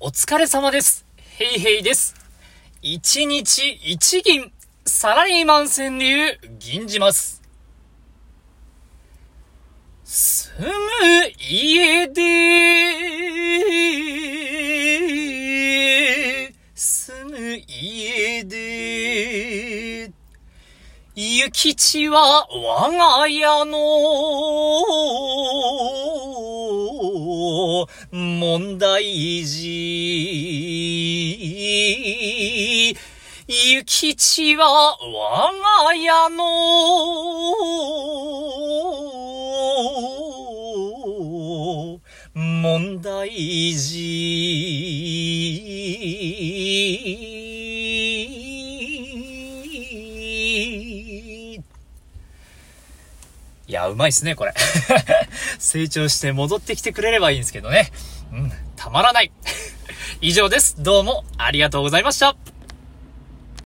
お疲れ様です。ヘイヘイです。一日一銀、サラリーマン川柳、銀じます。住む家で、住む家で、諭吉は我が家の問題児。諭吉は我が家の問題児。いや、うまいっすね、これ。成長して戻ってきてくれればいいんですけどね。うん、たまらない。以上です。どうもありがとうございました。